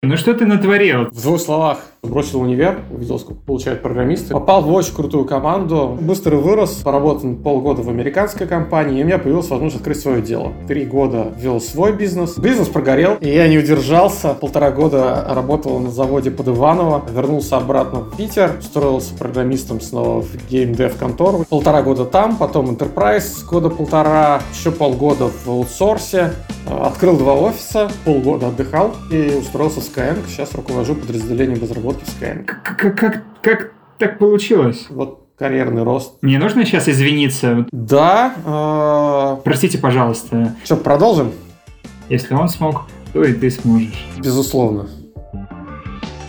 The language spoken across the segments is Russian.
Ну что ты натворил? В двух словах. Бросил универ, увидел, сколько получают программисты. Попал в очень крутую команду, быстро вырос, поработал полгода в американской компании, и у меня появилась возможность открыть свое дело. Три года вел свой бизнес. Бизнес прогорел, и я не удержался. Полтора года работал на заводе под Иваново, вернулся обратно в Питер, устроился программистом снова в геймдев контору. Полтора года там, потом Enterprise, года полтора, еще полгода в аутсорсе. Открыл два офиса, полгода отдыхал и устроился Skyeng. Сейчас руковожу подразделением разработки в Skyeng. Как, как, как так получилось? Вот карьерный рост. Мне нужно сейчас извиниться? Да. Э... Простите, пожалуйста. Что, продолжим? Если он смог, то и ты сможешь. Безусловно.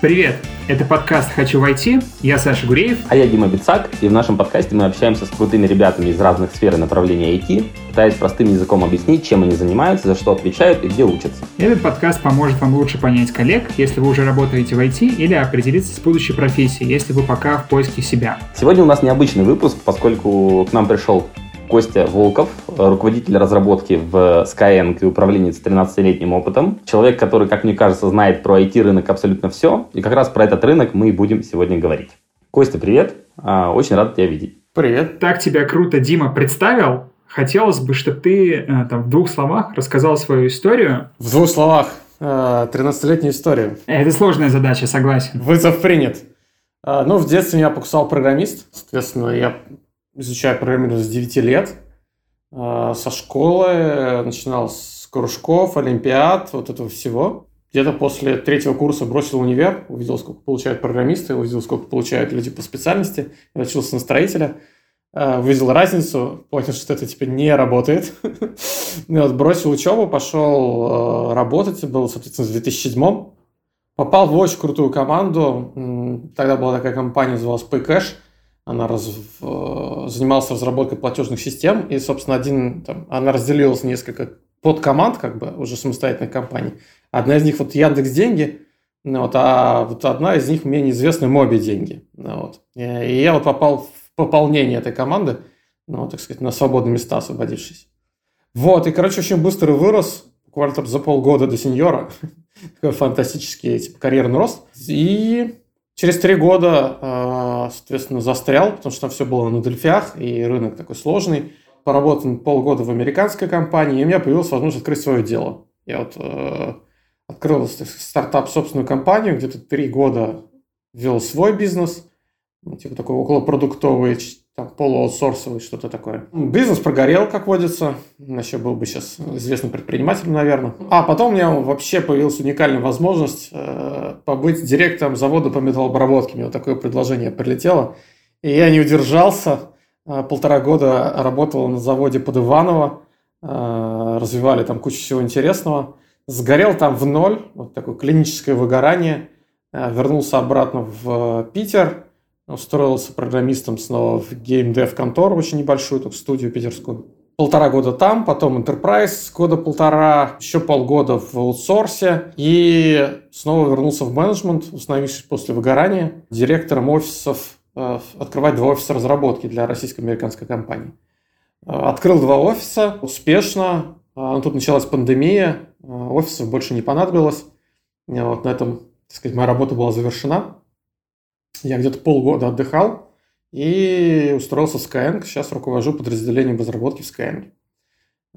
Привет! Это подкаст «Хочу войти». Я Саша Гуреев. А я Дима Бицак. И в нашем подкасте мы общаемся с крутыми ребятами из разных сфер и направлений IT, пытаясь простым языком объяснить, чем они занимаются, за что отвечают и где учатся. Этот подкаст поможет вам лучше понять коллег, если вы уже работаете в IT, или определиться с будущей профессией, если вы пока в поиске себя. Сегодня у нас необычный выпуск, поскольку к нам пришел Костя Волков, руководитель разработки в Skyeng и управленец с 13-летним опытом. Человек, который, как мне кажется, знает про IT-рынок абсолютно все. И как раз про этот рынок мы и будем сегодня говорить. Костя, привет. А, очень рад тебя видеть. Привет. Так тебя круто Дима представил. Хотелось бы, чтобы ты э, там, в двух словах рассказал свою историю. В двух словах. 13-летнюю э, историю. Это сложная задача, согласен. Вызов принят. Э, ну, в детстве меня покусал программист. Соответственно, я изучаю программирование с 9 лет. А, со школы начинал с кружков, олимпиад, вот этого всего. Где-то после третьего курса бросил универ, увидел, сколько получают программисты, увидел, сколько получают люди по специальности, я учился на строителя, а, увидел разницу, понял, что это теперь не работает. вот, бросил учебу, пошел а, работать, был, соответственно, в 2007 Попал в очень крутую команду, тогда была такая компания, называлась PayCash – она раз, занималась разработкой платежных систем, и, собственно, один, там, она разделилась несколько подкоманд, как бы, уже самостоятельных компаний. Одна из них вот Яндекс Деньги, ну, вот, а вот одна из них мне неизвестная Моби Деньги. Ну, вот. И я вот попал в пополнение этой команды, ну, так сказать, на свободные места освободившись. Вот, и, короче, очень быстро вырос, буквально там за полгода до сеньора. Такой фантастический типа, карьерный рост. И Через три года, а, соответственно, застрял, потому что там все было на дельфях, и рынок такой сложный. Поработал полгода в американской компании, и у меня появилась возможность открыть свое дело. Я вот э, открыл стартап, собственную компанию, где-то три года вел свой бизнес, ну, типа такой околопродуктовый, там, полуаутсорсовый, что-то такое. Бизнес прогорел, как водится. Еще был бы сейчас известным предпринимателем, наверное. А потом у меня вообще появилась уникальная возможность э, побыть директором завода по металлообработке. Мне вот такое предложение прилетело. И я не удержался. Э, полтора года работал на заводе под Иваново. Э, развивали там кучу всего интересного. Сгорел там в ноль. Вот такое клиническое выгорание. Э, вернулся обратно в Питер устроился программистом снова в геймдев контору, очень небольшую, только студию питерскую. Полтора года там, потом Enterprise, года полтора, еще полгода в аутсорсе и снова вернулся в менеджмент, установившись после выгорания директором офисов, э, открывать два офиса разработки для российско-американской компании. Э, открыл два офиса успешно, э, тут началась пандемия, офисов больше не понадобилось. Вот на этом, так сказать, моя работа была завершена. Я где-то полгода отдыхал и устроился в Skyeng. Сейчас руковожу подразделением разработки в Skyeng.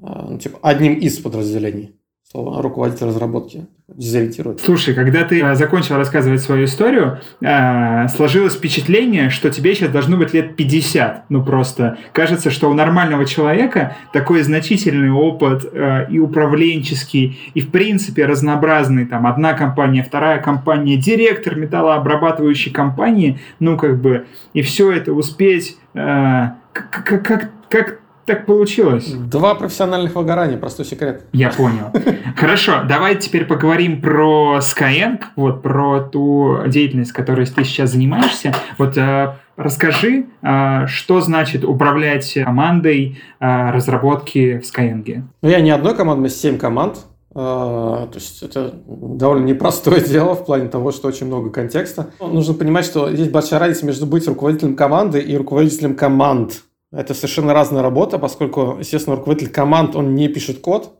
А, ну, типа, одним из подразделений слово руководитель разработки дезориентирует. Слушай, когда ты э, закончил рассказывать свою историю, э, сложилось впечатление, что тебе сейчас должно быть лет 50. Ну просто кажется, что у нормального человека такой значительный опыт э, и управленческий, и в принципе разнообразный. Там одна компания, вторая компания, директор металлообрабатывающей компании, ну как бы, и все это успеть как, как, как так получилось. Два профессиональных выгорания, простой секрет. Я понял. Хорошо, давай теперь поговорим про Skyeng, вот про ту деятельность, которой ты сейчас занимаешься. Вот э, расскажи, э, что значит управлять командой э, разработки в Skyeng? Ну, я не одной командой, семь команд. То есть это довольно непростое дело в плане того, что очень много контекста. Нужно понимать, что есть большая разница между быть руководителем команды и руководителем команд. Это совершенно разная работа, поскольку, естественно, руководитель команд, он не пишет код,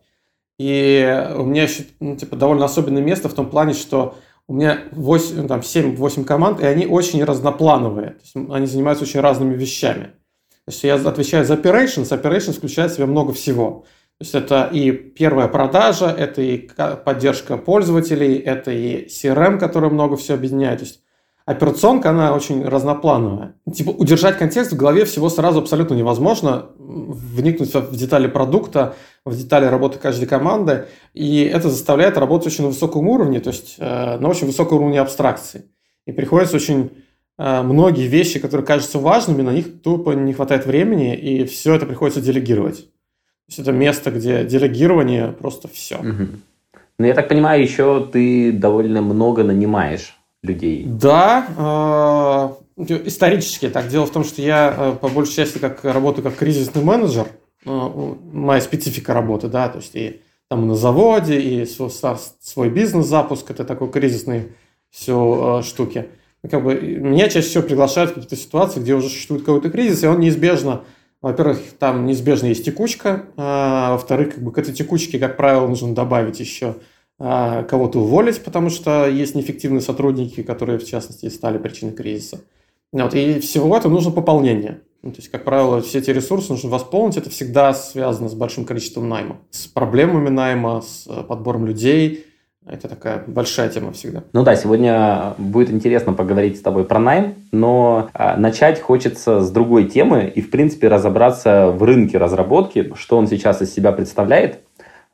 И у меня еще ну, типа, довольно особенное место в том плане, что у меня 8, ну, там, 7-8 команд, и они очень разноплановые. То есть они занимаются очень разными вещами. То есть я отвечаю за operations, operations включает в себя много всего. То есть это и первая продажа, это и поддержка пользователей, это и CRM, который много все объединяет. То есть операционка, она очень разноплановая. Типа удержать контекст в голове всего сразу абсолютно невозможно, вникнуть в детали продукта, в детали работы каждой команды, и это заставляет работать очень на высоком уровне, то есть э, на очень высоком уровне абстракции. И приходится очень э, многие вещи, которые кажутся важными, на них тупо не хватает времени, и все это приходится делегировать. То есть это место, где делегирование просто все. Угу. Ну, я так понимаю, еще ты довольно много нанимаешь людей. Да, э, исторически так. Дело в том, что я э, по большей части как работаю как кризисный менеджер. Э, моя специфика работы, да, то есть и там на заводе, и свой, бизнес-запуск, это такой кризисный все штуки. Как бы, меня чаще всего приглашают в какие-то ситуации, где уже существует какой-то кризис, и он неизбежно, во-первых, там неизбежно есть текучка, а во-вторых, как бы к этой текучке, как правило, нужно добавить еще кого-то уволить, потому что есть неэффективные сотрудники, которые, в частности, стали причиной кризиса. Вот, и всего этого нужно пополнение. Ну, то есть, как правило, все эти ресурсы нужно восполнить. Это всегда связано с большим количеством найма. С проблемами найма, с э, подбором людей. Это такая большая тема всегда. Ну да, сегодня будет интересно поговорить с тобой про найм, но а, начать хочется с другой темы и, в принципе, разобраться в рынке разработки, что он сейчас из себя представляет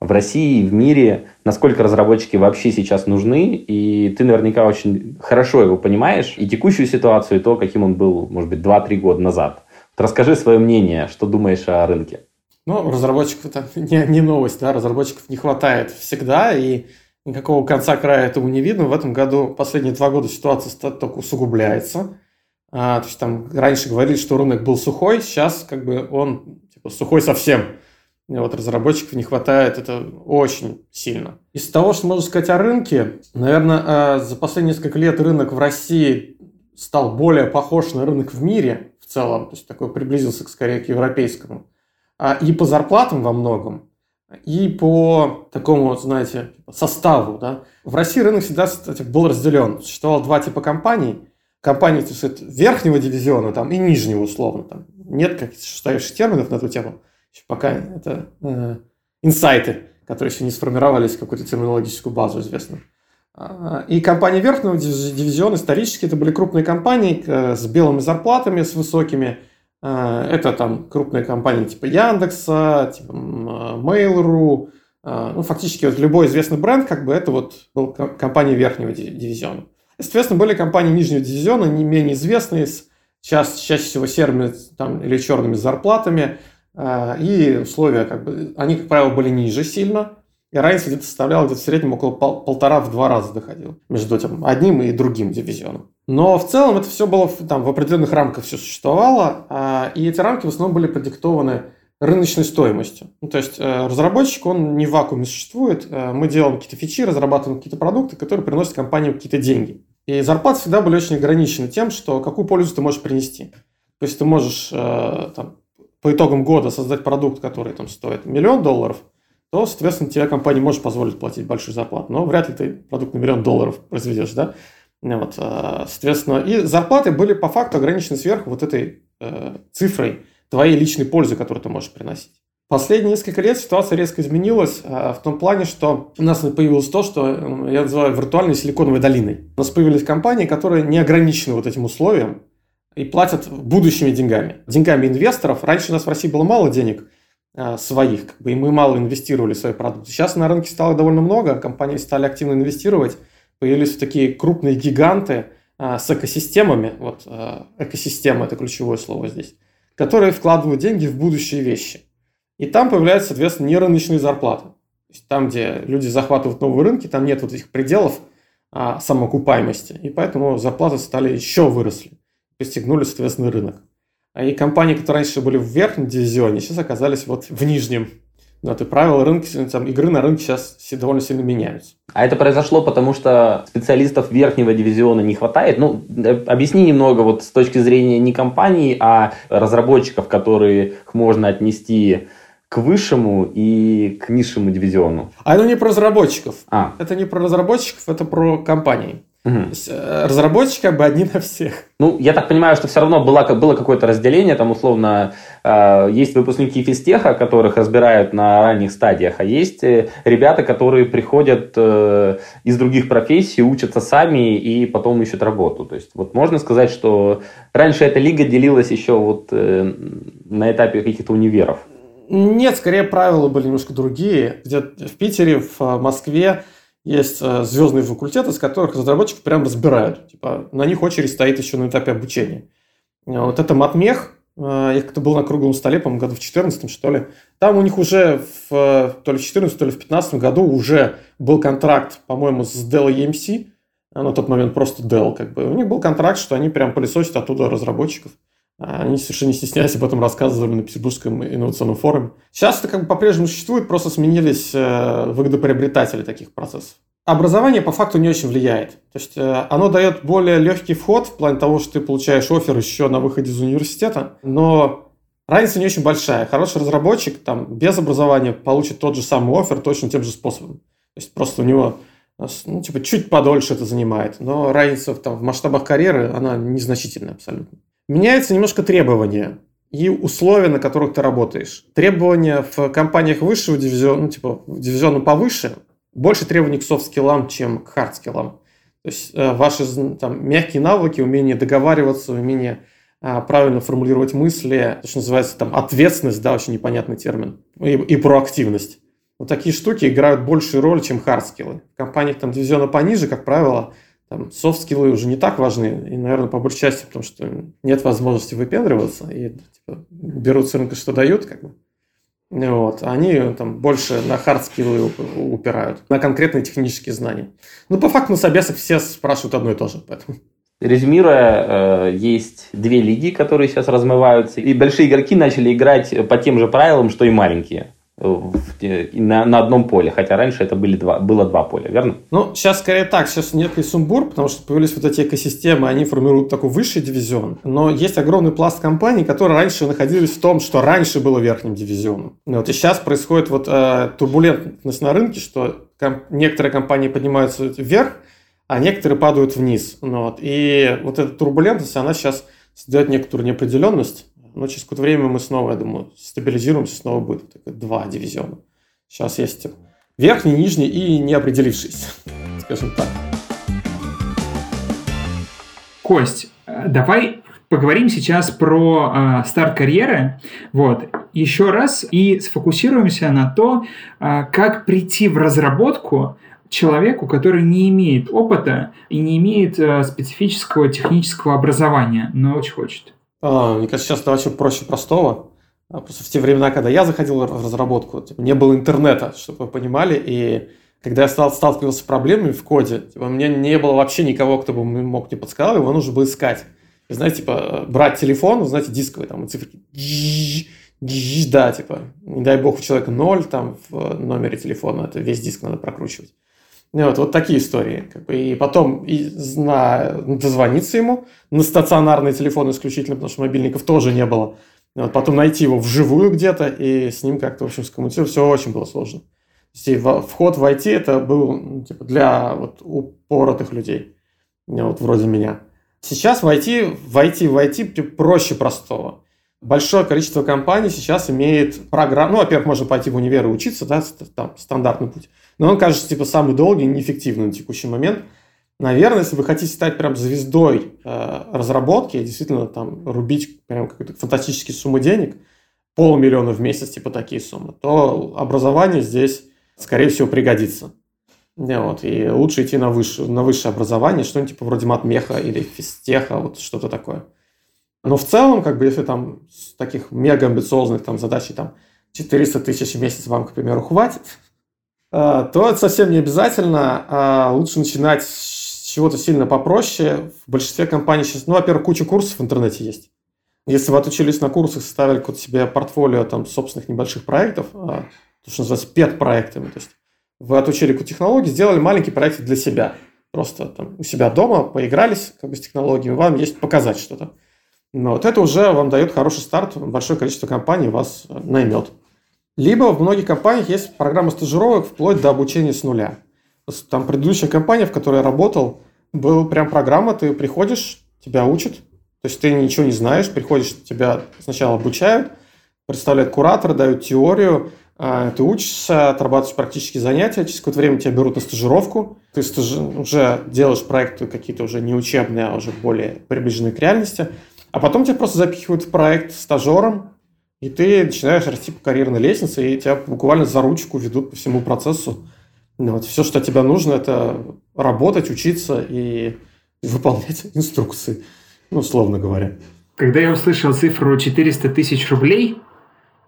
в России, в мире, насколько разработчики вообще сейчас нужны, и ты наверняка очень хорошо его понимаешь, и текущую ситуацию, и то, каким он был, может быть, 2-3 года назад. Вот расскажи свое мнение, что думаешь о рынке. Ну, разработчиков это не, не новость, да, разработчиков не хватает всегда, и никакого конца края этому не видно. В этом году, последние два года ситуация только усугубляется. А, то есть там раньше говорили, что рынок был сухой, сейчас как бы он типа сухой совсем вот разработчиков не хватает, это очень сильно. Из того, что можно сказать о рынке, наверное, э, за последние несколько лет рынок в России стал более похож на рынок в мире в целом, то есть такой приблизился скорее к европейскому. А, и по зарплатам во многом, и по такому, знаете, составу. Да. В России рынок всегда кстати, был разделен. Существовало два типа компаний. Компании то есть, верхнего дивизиона там, и нижнего условно. Там. Нет каких-то существующих терминов на эту тему пока это э, инсайты, которые еще не сформировались в какую-то терминологическую базу известную. А, и компании верхнего дивизиона исторически это были крупные компании э, с белыми зарплатами, с высокими. Э, это там крупные компании типа Яндекса, типа Mail.ru. Э, ну, фактически вот любой известный бренд, как бы это вот был компания верхнего дивизиона. Соответственно, были компании нижнего дивизиона, не менее известные, с чаще, чаще всего серыми там, или черными зарплатами, и условия, как бы, они, как правило, были ниже сильно, и разница где-то составляла где-то в среднем около пол, полтора в два раза доходил между этим одним и другим дивизионом. Но в целом это все было там в определенных рамках все существовало, а, и эти рамки в основном были продиктованы рыночной стоимостью. Ну, то есть э, разработчик, он не в вакууме существует. Э, мы делаем какие-то фичи, разрабатываем какие-то продукты, которые приносят компании какие-то деньги. И зарплаты всегда были очень ограничены тем, что какую пользу ты можешь принести. То есть ты можешь э, там, по итогам года создать продукт, который там стоит миллион долларов, то, соответственно, тебе компания может позволить платить большую зарплату. Но вряд ли ты продукт на миллион долларов произведешь, да? Вот, э, соответственно, и зарплаты были по факту ограничены сверху вот этой э, цифрой твоей личной пользы, которую ты можешь приносить. Последние несколько лет ситуация резко изменилась э, в том плане, что у нас появилось то, что я называю виртуальной силиконовой долиной. У нас появились компании, которые не ограничены вот этим условием, и платят будущими деньгами. Деньгами инвесторов. Раньше у нас в России было мало денег а, своих, как бы, и мы мало инвестировали в свои продукты. Сейчас на рынке стало довольно много, компании стали активно инвестировать, появились такие крупные гиганты а, с экосистемами, вот а, экосистема – это ключевое слово здесь, которые вкладывают деньги в будущие вещи. И там появляются, соответственно, нерыночные зарплаты. То есть там, где люди захватывают новые рынки, там нет вот этих пределов а, самоокупаемости, и поэтому зарплаты стали еще выросли пристегнули, соответственно, рынок. А и компании, которые раньше были в верхнем дивизионе, сейчас оказались вот в нижнем. Но это правила рынка, там, игры на рынке сейчас довольно сильно меняются. А это произошло потому, что специалистов верхнего дивизиона не хватает? Ну, э, объясни немного вот с точки зрения не компаний, а разработчиков, которых можно отнести к высшему и к низшему дивизиону. А это не про разработчиков. А. Это не про разработчиков, это про компании. Угу. То есть, э, разработчики как бы одни на всех. Ну, я так понимаю, что все равно было, было какое-то разделение, там, условно, э, есть выпускники физтеха, которых разбирают на ранних стадиях, а есть э, ребята, которые приходят э, из других профессий, учатся сами и потом ищут работу. То есть, вот можно сказать, что раньше эта лига делилась еще вот э, на этапе каких-то универов. Нет, скорее правила были немножко другие. Где в Питере, в Москве есть э, звездные факультеты, с которых разработчиков прям разбирают. Типа, на них очередь стоит еще на этапе обучения. Э, вот это матмех, я как-то был на круглом столе, по-моему, году в 14 что ли. Там у них уже в, то ли в 14 то ли в 15 году уже был контракт, по-моему, с Dell EMC. На тот момент просто Dell. Как бы. У них был контракт, что они прям пылесосят оттуда разработчиков. Они совершенно не стесняясь об этом рассказывали на Петербургском инновационном форуме. Сейчас это как бы по-прежнему существует, просто сменились э, выгодоприобретатели таких процессов. Образование по факту не очень влияет. То есть э, оно дает более легкий вход в плане того, что ты получаешь офер еще на выходе из университета, но разница не очень большая. Хороший разработчик там без образования получит тот же самый офер точно тем же способом. То есть просто у него ну, типа, чуть подольше это занимает, но разница там, в масштабах карьеры, она незначительная абсолютно. Меняются немножко требования и условия, на которых ты работаешь. Требования в компаниях высшего дивизиона, ну, типа, дивизиона повыше, больше требований к софт-скиллам, чем к хард-скиллам. То есть э, ваши там, мягкие навыки, умение договариваться, умение а, правильно формулировать мысли, то, что называется там ответственность, да, очень непонятный термин, и, и проактивность. Вот такие штуки играют большую роль, чем хардскиллы. В компаниях там дивизиона пониже, как правило, там софт-скиллы уже не так важны, и, наверное, по большей части, потому что нет возможности выпендриваться, и типа, берут с рынка, что дают, как бы. Вот. Они там больше на хард-скиллы упирают, на конкретные технические знания. Ну, по факту на собесах все спрашивают одно и то же, поэтому... Резюмируя, э, есть две лиги, которые сейчас размываются, и большие игроки начали играть по тем же правилам, что и маленькие на, на одном поле, хотя раньше это были два, было два поля, верно? Ну, сейчас скорее так, сейчас некий сумбур, потому что появились вот эти экосистемы, они формируют такой высший дивизион, но есть огромный пласт компаний, которые раньше находились в том, что раньше было верхним дивизионом. Вот, и сейчас происходит вот э, турбулентность на рынке, что ком- некоторые компании поднимаются вверх, а некоторые падают вниз. Ну вот, и вот эта турбулентность, она сейчас создает некоторую неопределенность, но через какое-то время мы снова, я думаю, стабилизируемся, снова будет два дивизиона. Сейчас есть верхний, нижний и не определившийся, скажем так. Кость, давай поговорим сейчас про э, старт карьеры. Вот. Еще раз и сфокусируемся на то, э, как прийти в разработку человеку, который не имеет опыта и не имеет э, специфического технического образования, но очень хочет. А, мне кажется, сейчас это вообще проще простого. А, просто в те времена, когда я заходил в разработку, типа, не было интернета, чтобы вы понимали, и когда я стал, сталкивался с проблемами в коде, типа, у меня не было вообще никого, кто бы мог мне подсказать, его нужно было искать. И, знаете, типа, брать телефон, знаете, дисковый, там, циферки, да, типа, не дай бог у человека ноль там в номере телефона, это весь диск надо прокручивать. Вот, вот такие истории. И потом и на, дозвониться ему на стационарный телефон исключительно, потому что мобильников тоже не было. Вот, потом найти его вживую где-то и с ним как-то, в общем, скоммуницировать. Все очень было сложно. То есть, вход в IT это был ну, типа, для вот, упоротых людей, вот, вроде меня. Сейчас в IT, в IT, в IT проще простого. Большое количество компаний сейчас имеет программу. Ну, во-первых, можно пойти в универ и учиться, да, там стандартный путь. Но он кажется, типа, самый долгий и неэффективный на текущий момент. Наверное, если вы хотите стать прям звездой э, разработки, действительно там рубить прям какой-то фантастические суммы денег, полмиллиона в месяц, типа такие суммы, то образование здесь, скорее всего, пригодится. Вот, и лучше идти на высшее, на высшее образование, что-нибудь типа вроде матмеха или физтеха, вот что-то такое. Но в целом, как бы, если там с таких мега амбициозных там задачей там 400 тысяч в месяц вам, к примеру, хватит, э, то это совсем не обязательно. А лучше начинать с чего-то сильно попроще. В большинстве компаний сейчас, ну, во-первых, куча курсов в интернете есть. Если вы отучились на курсах, составили какое-то себе портфолио там собственных небольших проектов, а, то, что называется пет-проектами, то есть вы отучили какую-то технологию, сделали маленький проект для себя. Просто там у себя дома поигрались как бы с технологиями, вам есть показать что-то. Но вот это уже вам дает хороший старт, большое количество компаний вас наймет. Либо в многих компаниях есть программа стажировок вплоть до обучения с нуля. Там предыдущая компания, в которой я работал, была прям программа, ты приходишь, тебя учат, то есть ты ничего не знаешь, приходишь, тебя сначала обучают, представляют куратора, дают теорию, а, ты учишься, отрабатываешь практические занятия, через какое-то время тебя берут на стажировку, ты стаж... уже делаешь проекты какие-то уже не учебные, а уже более приближенные к реальности, а потом тебя просто запихивают в проект стажером, и ты начинаешь расти по карьерной лестнице, и тебя буквально за ручку ведут по всему процессу. Ну вот. Все, что тебе нужно, это работать, учиться и выполнять инструкции, ну, условно говоря. Когда я услышал цифру 400 тысяч рублей,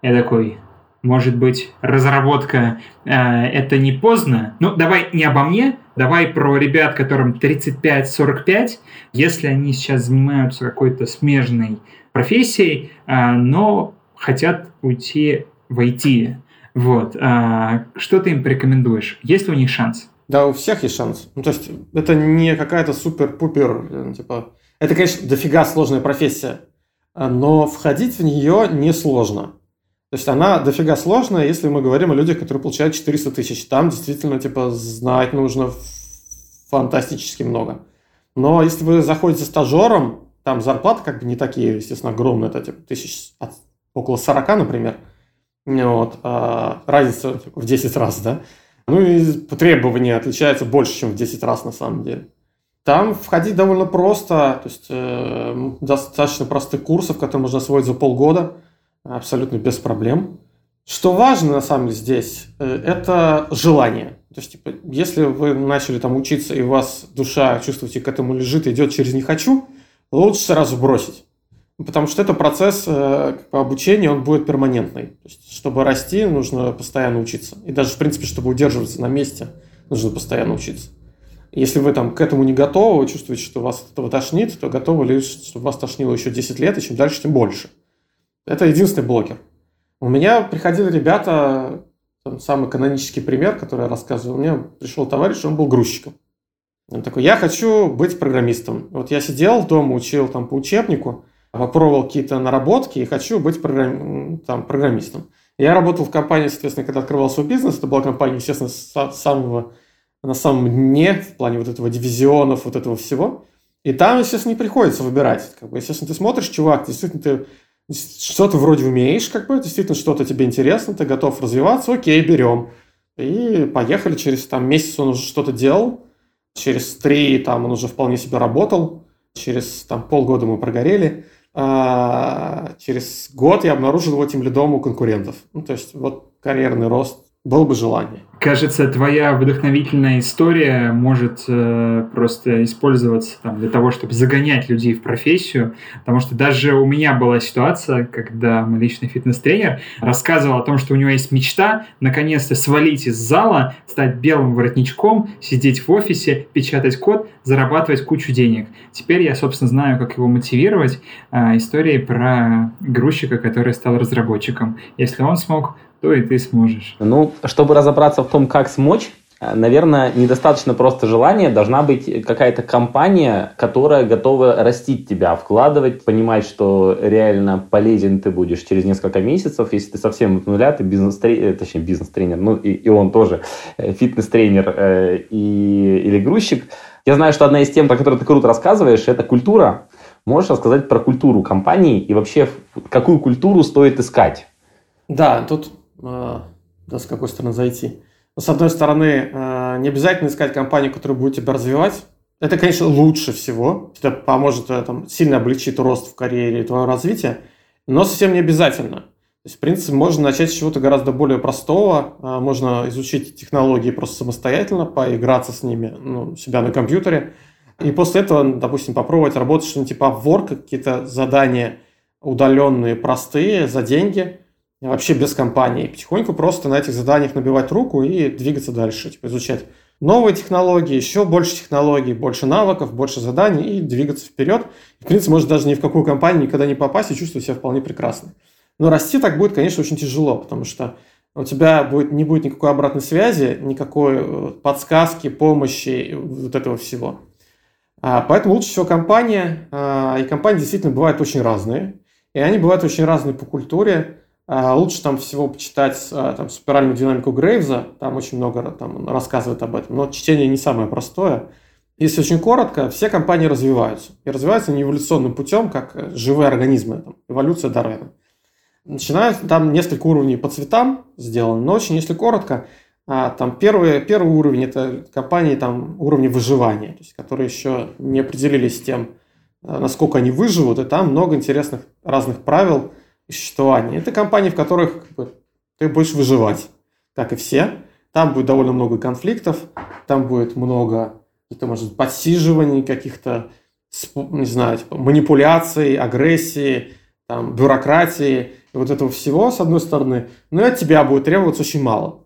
я такой, может быть, разработка э, это не поздно. Ну, давай не обо мне, давай про ребят, которым 35-45, если они сейчас занимаются какой-то смежной профессией, э, но хотят уйти в IT. Вот. Э, что ты им порекомендуешь? Есть ли у них шанс? Да, у всех есть шанс. Ну, то есть это не какая-то супер-пупер, э, типа... Это, конечно, дофига сложная профессия, но входить в нее несложно. То есть она дофига сложная, если мы говорим о людях, которые получают 400 тысяч. Там действительно типа знать нужно фантастически много. Но если вы заходите стажером, там зарплаты как бы не такие, естественно, огромные, это типа тысяч, около 40, например. Вот, а разница типа, в 10 раз, да. Ну и требования отличаются больше, чем в 10 раз на самом деле. Там входить довольно просто, то есть э, достаточно простых курсов, которые можно освоить за полгода – абсолютно без проблем. Что важно на самом деле здесь, э, это желание. То есть, типа, если вы начали там учиться, и у вас душа, чувствуете, к этому лежит, идет через «не хочу», лучше сразу бросить. Потому что это процесс э, обучения, он будет перманентный. То есть, чтобы расти, нужно постоянно учиться. И даже, в принципе, чтобы удерживаться на месте, нужно постоянно учиться. Если вы там к этому не готовы, вы чувствуете, что вас от этого тошнит, то готовы лишь, чтобы вас тошнило еще 10 лет, и чем дальше, тем больше. Это единственный блокер. У меня приходили ребята, там, самый канонический пример, который я рассказывал, у меня пришел товарищ, он был грузчиком. Он такой, я хочу быть программистом. Вот я сидел дома, учил там по учебнику, попробовал какие-то наработки и хочу быть программ... там, программистом. Я работал в компании, соответственно, когда открывал свой бизнес, это была компания, естественно, с самого, на самом дне, в плане вот этого дивизионов, вот этого всего. И там, естественно, не приходится выбирать. Как бы, естественно, ты смотришь, чувак, действительно, ты что ты вроде умеешь, как бы, действительно что-то тебе интересно, ты готов развиваться, окей, берем. И поехали, через там месяц он уже что-то делал, через три там он уже вполне себе работал, через там полгода мы прогорели, а через год я обнаружил его тем лидом у конкурентов. Ну, то есть вот карьерный рост было бы желание. Кажется, твоя вдохновительная история может э, просто использоваться там, для того, чтобы загонять людей в профессию, потому что даже у меня была ситуация, когда мой личный фитнес-тренер рассказывал о том, что у него есть мечта наконец-то свалить из зала, стать белым воротничком, сидеть в офисе, печатать код, зарабатывать кучу денег. Теперь я, собственно, знаю, как его мотивировать. Э, истории про грузчика, который стал разработчиком. Если он смог, то и ты сможешь. Ну, чтобы разобраться в том, как смочь, э, наверное, недостаточно просто желания, должна быть какая-то компания, которая готова растить тебя, вкладывать, понимать, что реально полезен ты будешь через несколько месяцев, если ты совсем от нуля, ты бизнес-тренер, э, точнее бизнес-тренер, ну и, и он тоже э, фитнес-тренер э, и, или грузчик. Я знаю, что одна из тем, про которую ты круто рассказываешь, это культура. Можешь рассказать про культуру компании и вообще какую культуру стоит искать? Да, тут да, с какой стороны зайти. Но, с одной стороны, э, не обязательно искать компанию, которая будет тебя развивать. Это, конечно, лучше всего. Это поможет э, там, сильно облегчить рост в карьере и твое развитие, но совсем не обязательно. То есть, в принципе, можно начать с чего-то гораздо более простого. Э, можно изучить технологии просто самостоятельно, поиграться с ними ну, себя на компьютере. И после этого, допустим, попробовать работать что-нибудь типа Upwork, какие-то задания удаленные, простые, за деньги – вообще без компании. Потихоньку просто на этих заданиях набивать руку и двигаться дальше, типа изучать новые технологии, еще больше технологий, больше навыков, больше заданий и двигаться вперед. В принципе, может даже ни в какую компанию никогда не попасть и чувствовать себя вполне прекрасно. Но расти так будет, конечно, очень тяжело, потому что у тебя будет, не будет никакой обратной связи, никакой э, подсказки, помощи, вот этого всего. А, поэтому лучше всего компания, а, и компании действительно бывают очень разные, и они бывают очень разные по культуре, лучше там всего почитать а, там, спиральную динамику Грейвза, там очень много там, рассказывает об этом, но чтение не самое простое. Если очень коротко, все компании развиваются. И развиваются не эволюционным путем, как живые организмы, там, эволюция Дарвина. Начинают там несколько уровней по цветам сделано, но очень, если коротко, а, там первый, первый уровень – это компании там, уровня выживания, то есть, которые еще не определились с тем, насколько они выживут, и там много интересных разных правил – существования. Это компании, в которых как бы, ты будешь выживать, как и все. Там будет довольно много конфликтов, там будет много каких-то, может, подсиживаний, каких-то, не знаю, типа, манипуляций, агрессии, там, бюрократии, и вот этого всего, с одной стороны, но и от тебя будет требоваться очень мало.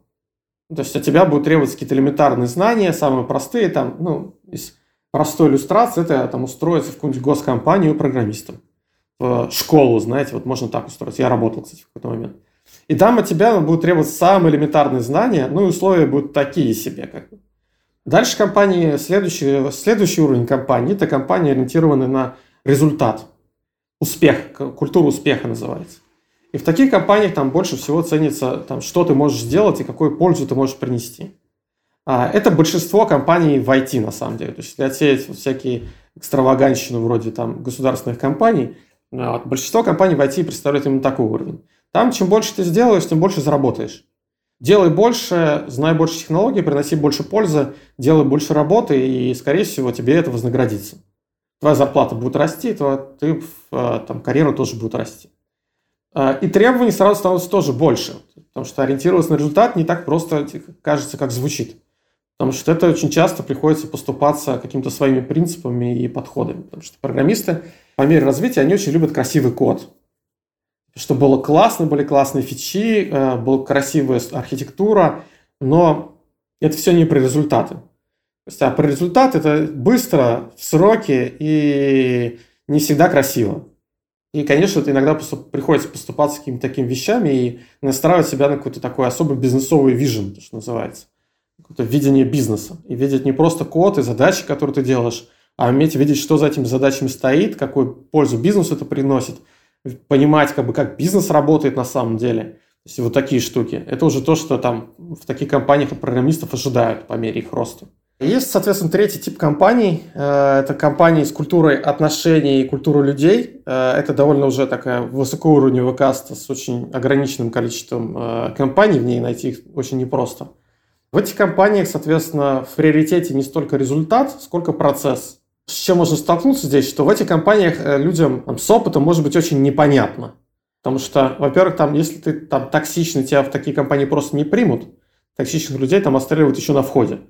То есть от тебя будут требоваться какие-то элементарные знания, самые простые, там, ну, из простой иллюстрации, это там устроиться в какую-нибудь госкомпанию программистом в школу, знаете, вот можно так устроить. Я работал, кстати, в какой-то момент. И там от тебя будут требовать самые элементарные знания, ну и условия будут такие себе. Как бы. Дальше компании, следующий, следующий уровень компании, это компании, ориентированные на результат. Успех, культура успеха называется. И в таких компаниях там больше всего ценится, там, что ты можешь сделать и какую пользу ты можешь принести. А, это большинство компаний в IT на самом деле. То есть, если отсеять всякие экстраваганщину вроде там государственных компаний, вот. Большинство компаний в IT представляют именно такой уровень. Там чем больше ты сделаешь, тем больше заработаешь. Делай больше, знай больше технологий, приноси больше пользы, делай больше работы, и, скорее всего, тебе это вознаградится. Твоя зарплата будет расти, твоя ты, э, там, карьера тоже будет расти. Э, и требований сразу становится тоже больше, потому что ориентироваться на результат не так просто кажется, как звучит. Потому что это очень часто приходится поступаться какими-то своими принципами и подходами. Потому что программисты по мере развития, они очень любят красивый код. Чтобы было классно, были классные фичи, э, была красивая архитектура, но это все не про результаты. То есть, а про результат это быстро, в сроки и не всегда красиво. И, конечно, это иногда приходится поступаться какими-то такими вещами и настраивать себя на какой-то такой особый бизнесовый вижен, то, что называется. Какое-то видение бизнеса. И видеть не просто код и задачи, которые ты делаешь, а уметь видеть, что за этими задачами стоит, какую пользу бизнесу это приносит, понимать, как бы, как бизнес работает на самом деле. То есть вот такие штуки. Это уже то, что там в таких компаниях от программистов ожидают по мере их роста. Есть, соответственно, третий тип компаний. Э, это компании с культурой отношений и культурой людей. Э, это довольно уже такая высокоуровневая каста с очень ограниченным количеством э, компаний. В ней найти их очень непросто. В этих компаниях, соответственно, в приоритете не столько результат, сколько процесс с чем можно столкнуться здесь, что в этих компаниях э, людям там, с опытом может быть очень непонятно. Потому что, во-первых, там, если ты там токсичный, тебя в такие компании просто не примут. Токсичных людей там отстреливают еще на входе.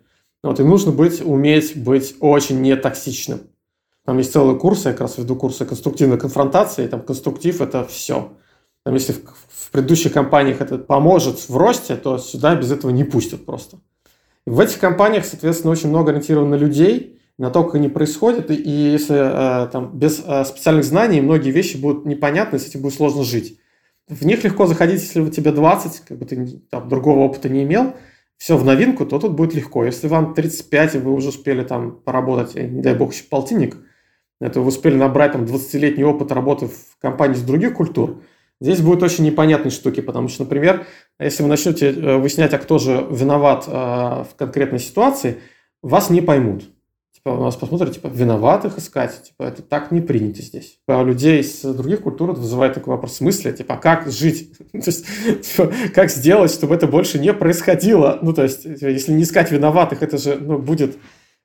Вот, и нужно быть, уметь быть очень нетоксичным. Там есть целые курсы, я как раз веду курсы конструктивной конфронтации, и там конструктив – это все. Там, если в, в предыдущих компаниях это поможет в росте, то сюда без этого не пустят просто. И в этих компаниях, соответственно, очень много ориентировано на людей – на то, как они происходят, и если э, там без э, специальных знаний многие вещи будут непонятны, с этим будет сложно жить. В них легко заходить, если у тебя 20, как бы ты там, другого опыта не имел, все в новинку, то тут будет легко. Если вам 35, и вы уже успели там поработать, не дай бог, еще полтинник, это вы успели набрать там 20-летний опыт работы в компании из других культур, здесь будут очень непонятные штуки, потому что, например, если вы начнете э, выяснять, а кто же виноват в конкретной ситуации, вас не поймут типа, у нас посмотрят, типа, виноватых искать, типа, это так не принято здесь. А у людей из других культур вызывает такой вопрос в смысле, типа, а как жить? то есть, типа, как сделать, чтобы это больше не происходило? Ну, то есть, если не искать виноватых, это же, ну, будет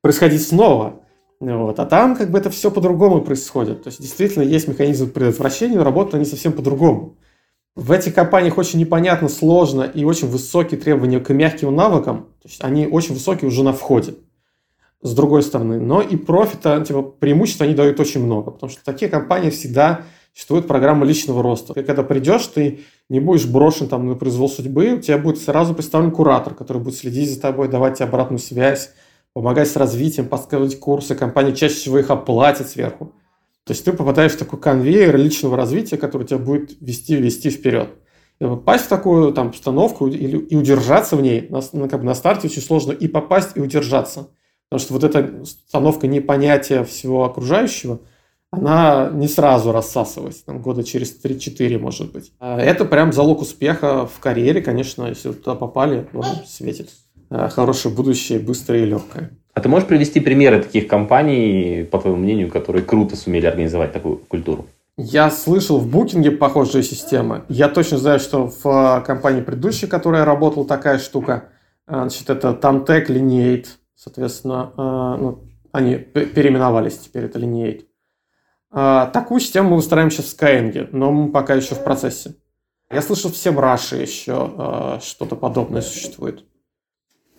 происходить снова. Вот. А там как бы это все по-другому происходит. То есть действительно есть механизм предотвращения, но работают они совсем по-другому. В этих компаниях очень непонятно, сложно и очень высокие требования к мягким навыкам. То есть они очень высокие уже на входе с другой стороны. Но и профита, типа, преимуществ они дают очень много, потому что такие компании всегда существует программа личного роста. Ты когда придешь, ты не будешь брошен там на произвол судьбы, у тебя будет сразу представлен куратор, который будет следить за тобой, давать тебе обратную связь, помогать с развитием, подсказывать курсы. Компания чаще всего их оплатит сверху. То есть ты попадаешь в такой конвейер личного развития, который тебя будет вести, вести вперед. И попасть в такую там установку и, и удержаться в ней на, на, как бы на старте очень сложно и попасть, и удержаться – Потому что вот эта установка непонятия всего окружающего, она не сразу рассасывается, там, года через 3-4, может быть. А это прям залог успеха в карьере, конечно, если туда попали, вам светит хорошее будущее, быстрое и легкое. А ты можешь привести примеры таких компаний, по твоему мнению, которые круто сумели организовать такую культуру? Я слышал в букинге похожие системы. Я точно знаю, что в э, компании предыдущей, которая работала, такая штука. Э, значит, это Tamtec Lineate, соответственно, ну, они переименовались, теперь это Lineate. Такую систему мы выстраиваем сейчас в Skyeng, но мы пока еще в процессе. Я слышал, в Семраше еще что-то подобное существует.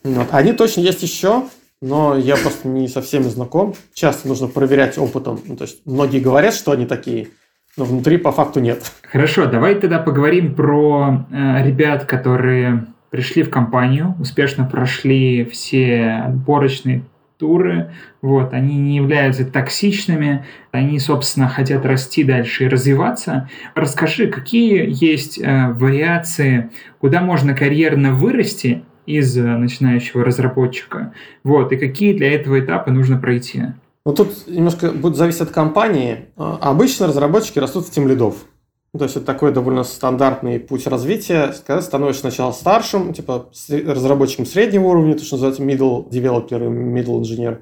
Вот. Они точно есть еще, но я просто не со всеми знаком. Часто нужно проверять опытом. Ну, то есть многие говорят, что они такие, но внутри по факту нет. Хорошо, давай тогда поговорим про э, ребят, которые пришли в компанию, успешно прошли все отборочные структуры, вот, они не являются токсичными, они, собственно, хотят расти дальше и развиваться. Расскажи, какие есть э, вариации, куда можно карьерно вырасти из э, начинающего разработчика, вот, и какие для этого этапы нужно пройти? Ну, тут немножко будет зависеть от компании. А, обычно разработчики растут в тем лидов. То есть это такой довольно стандартный путь развития. Когда становишься сначала старшим, типа разработчиком среднего уровня, то, что называется middle developer middle engineer.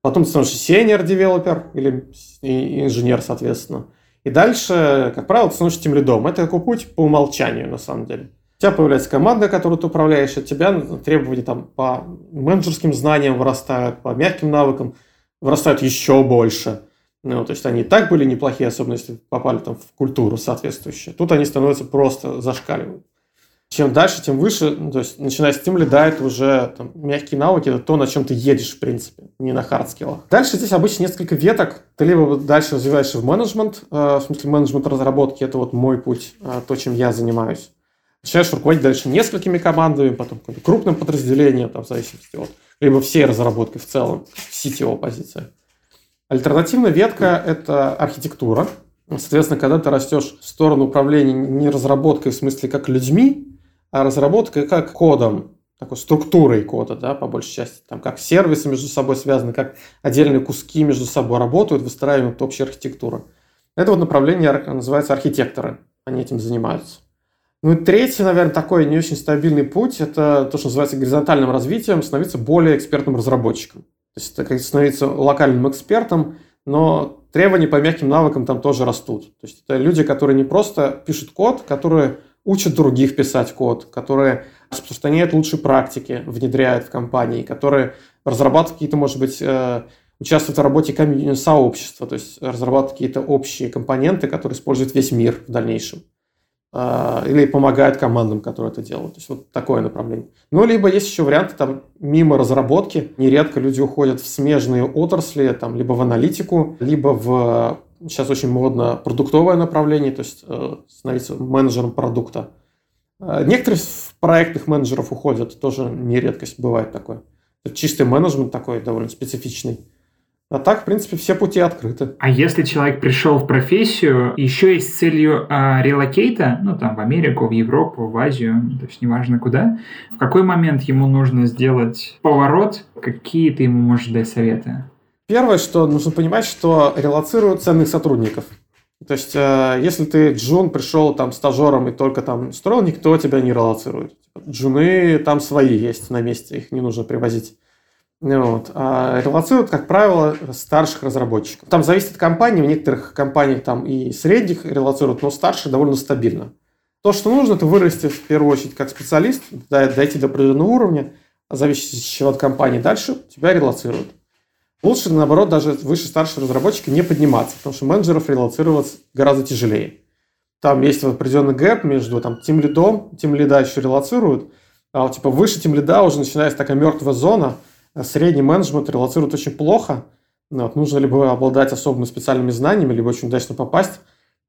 Потом ты становишься senior developer или инженер, соответственно. И дальше, как правило, ты становишься тем лидом. Это такой путь по умолчанию, на самом деле. У тебя появляется команда, которую ты управляешь, от тебя требования там, по менеджерским знаниям вырастают, по мягким навыкам вырастают еще больше. Ну, то есть они и так были неплохие, особенно если попали там в культуру соответствующую. Тут они становятся просто зашкаливают. Чем дальше, тем выше, ну, то есть начиная с тем лида, это уже там, мягкие навыки, это то, на чем ты едешь, в принципе, не на хардскиллах. Дальше здесь обычно несколько веток. Ты либо дальше развиваешься в менеджмент, э, в смысле менеджмент разработки, это вот мой путь, э, то, чем я занимаюсь. Начинаешь руководить дальше несколькими командами, потом крупным подразделением, там, в зависимости от, либо всей разработкой в целом, CTO позиция. Альтернативная ветка – это архитектура. Соответственно, когда ты растешь в сторону управления не разработкой в смысле как людьми, а разработкой как кодом, такой структурой кода, да, по большей части, там, как сервисы между собой связаны, как отдельные куски между собой работают, выстраивают общая архитектура. Это вот направление называется архитекторы, они этим занимаются. Ну и третий, наверное, такой не очень стабильный путь, это то, что называется горизонтальным развитием, становиться более экспертным разработчиком. То есть это становиться локальным экспертом, но требования по мягким навыкам там тоже растут. То есть это люди, которые не просто пишут код, которые учат других писать код, которые распространяют лучшие практики, внедряют в компании, которые разрабатывают какие-то, может быть, э, участвуют в работе сообщества, то есть разрабатывают какие-то общие компоненты, которые использует весь мир в дальнейшем. А, или помогает командам, которые это делают. То есть вот такое направление. Ну, либо есть еще варианты там мимо разработки. Нередко люди уходят в смежные отрасли, там, либо в аналитику, либо в сейчас очень модно продуктовое направление, то есть э, становиться менеджером продукта. А, некоторые проектных менеджеров уходят, тоже не редкость бывает такое. Чистый менеджмент такой довольно специфичный. А так, в принципе, все пути открыты. А если человек пришел в профессию еще и с целью а, релокейта, ну, там, в Америку, в Европу, в Азию, ну, то есть неважно куда, в какой момент ему нужно сделать поворот, какие ты ему можешь дать советы? Первое, что нужно понимать, что релацируют ценных сотрудников. То есть, э, если ты джун пришел там стажером и только там строил, никто тебя не релацирует. Джуны там свои есть на месте, их не нужно привозить. Вот. А релацируют, как правило, старших разработчиков. Там зависит от компании. В некоторых компаниях там и средних релацируют, но старшие довольно стабильно. То, что нужно, это вырасти в первую очередь как специалист, дойти до определенного уровня, зависящего от компании. Дальше тебя релацируют. Лучше, наоборот, даже выше старшие разработчики не подниматься, потому что менеджеров релацировать гораздо тяжелее. Там есть определенный гэп между там, тем лидом, тем лида еще релацируют, а типа выше тем лида уже начинается такая мертвая зона – средний менеджмент релацирует очень плохо. Вот, нужно либо обладать особыми специальными знаниями, либо очень удачно попасть.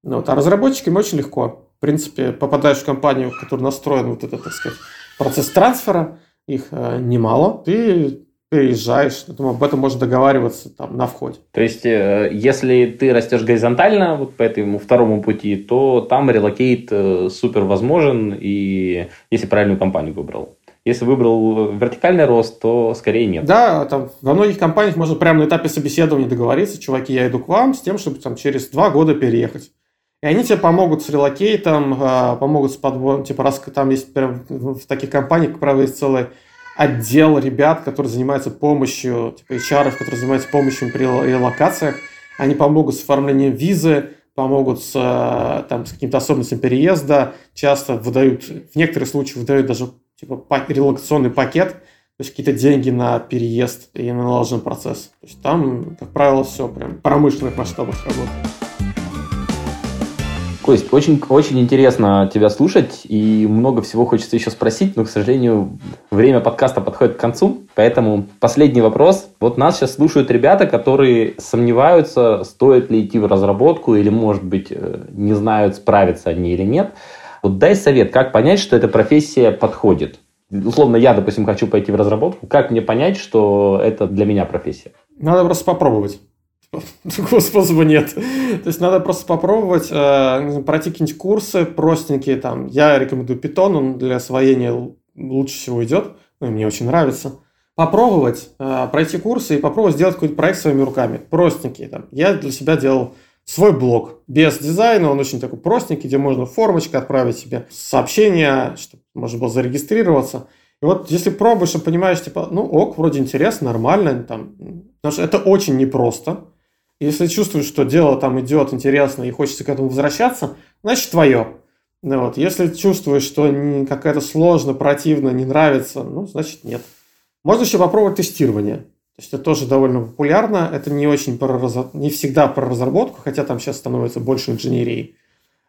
Вот, а разработчикам очень легко. В принципе, попадаешь в компанию, в которой настроен вот этот, так сказать, процесс трансфера, их э, немало, ты переезжаешь, поэтому об этом можно договариваться там на входе. То есть, э, если ты растешь горизонтально вот по этому второму пути, то там релокейт э, супер возможен, и если правильную компанию выбрал. Если выбрал вертикальный рост, то скорее нет. Да, там во многих компаниях можно прямо на этапе собеседования договориться, чуваки, я иду к вам с тем, чтобы там через два года переехать. И они тебе помогут с релокейтом, а, помогут с подбором, типа, раз там есть прям в таких компаниях, как правило, есть целый отдел ребят, которые занимаются помощью, типа HR, которые занимаются помощью при релокациях, они помогут с оформлением визы, помогут с, а, там, с какими-то особенностями переезда, часто выдают, в некоторых случаях выдают даже типа релокационный пакет, то есть какие-то деньги на переезд и на наложенный процесс. То есть там, как правило, все прям промышленных масштабах работает. Кость, очень, очень интересно тебя слушать, и много всего хочется еще спросить, но, к сожалению, время подкаста подходит к концу, поэтому последний вопрос. Вот нас сейчас слушают ребята, которые сомневаются, стоит ли идти в разработку, или, может быть, э, не знают, справятся они или нет. Вот дай совет, как понять, что эта профессия подходит. Условно, я, допустим, хочу пойти в разработку. Как мне понять, что это для меня профессия? Надо просто попробовать. Другого способа нет. То есть надо просто попробовать, э, пройти какие-нибудь курсы простенькие. Там. Я рекомендую Python, он для освоения лучше всего идет. Ну, мне очень нравится. Попробовать, э, пройти курсы и попробовать сделать какой-то проект своими руками. Простенький. Там. Я для себя делал свой блог без дизайна, он очень такой простенький, где можно формочкой отправить себе сообщение, чтобы можно было зарегистрироваться. И вот если пробуешь и понимаешь, типа, ну ок, вроде интересно, нормально, там, потому что это очень непросто. Если чувствуешь, что дело там идет интересно и хочется к этому возвращаться, значит твое. Ну, вот. Если чувствуешь, что какая-то сложно, противно, не нравится, ну, значит нет. Можно еще попробовать тестирование. То есть это тоже довольно популярно. Это не очень про раз... не всегда про разработку, хотя там сейчас становится больше инженерии.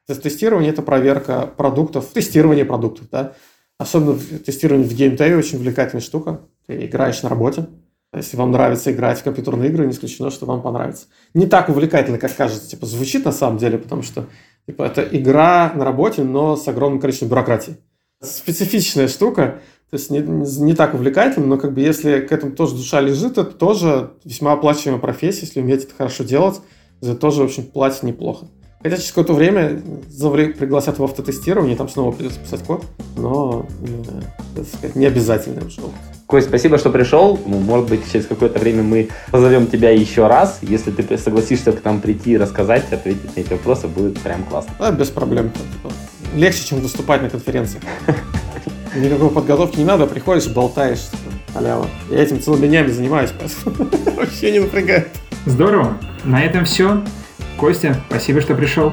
Тестирование – это проверка продуктов, тестирование продуктов, да. Особенно тестирование в геймдеве очень увлекательная штука. Ты играешь на работе, если вам нравится играть в компьютерные игры, не исключено, что вам понравится. Не так увлекательно, как кажется, типа, звучит на самом деле, потому что типа, это игра на работе, но с огромным количеством бюрократии. Специфичная штука, то есть не, не так увлекательно, но как бы если к этому тоже душа лежит, это тоже весьма оплачиваемая профессия, если умеете это хорошо делать, за это тоже, в общем, платят неплохо. Хотя через какое-то время пригласят в автотестирование, там снова придется писать код, но, так сказать, не обязательно уже опыт. Кость, спасибо, что пришел. Ну, может быть, через какое-то время мы позовем тебя еще раз. Если ты согласишься к нам прийти и рассказать, ответить на эти вопросы, будет прям классно. Да, без проблем. Легче, чем выступать на конференциях. Никакой подготовки не надо, приходишь, болтаешь, типа, халява. Я этим целыми днями занимаюсь, вообще не напрягает. Здорово. На этом все. Костя, спасибо, что пришел.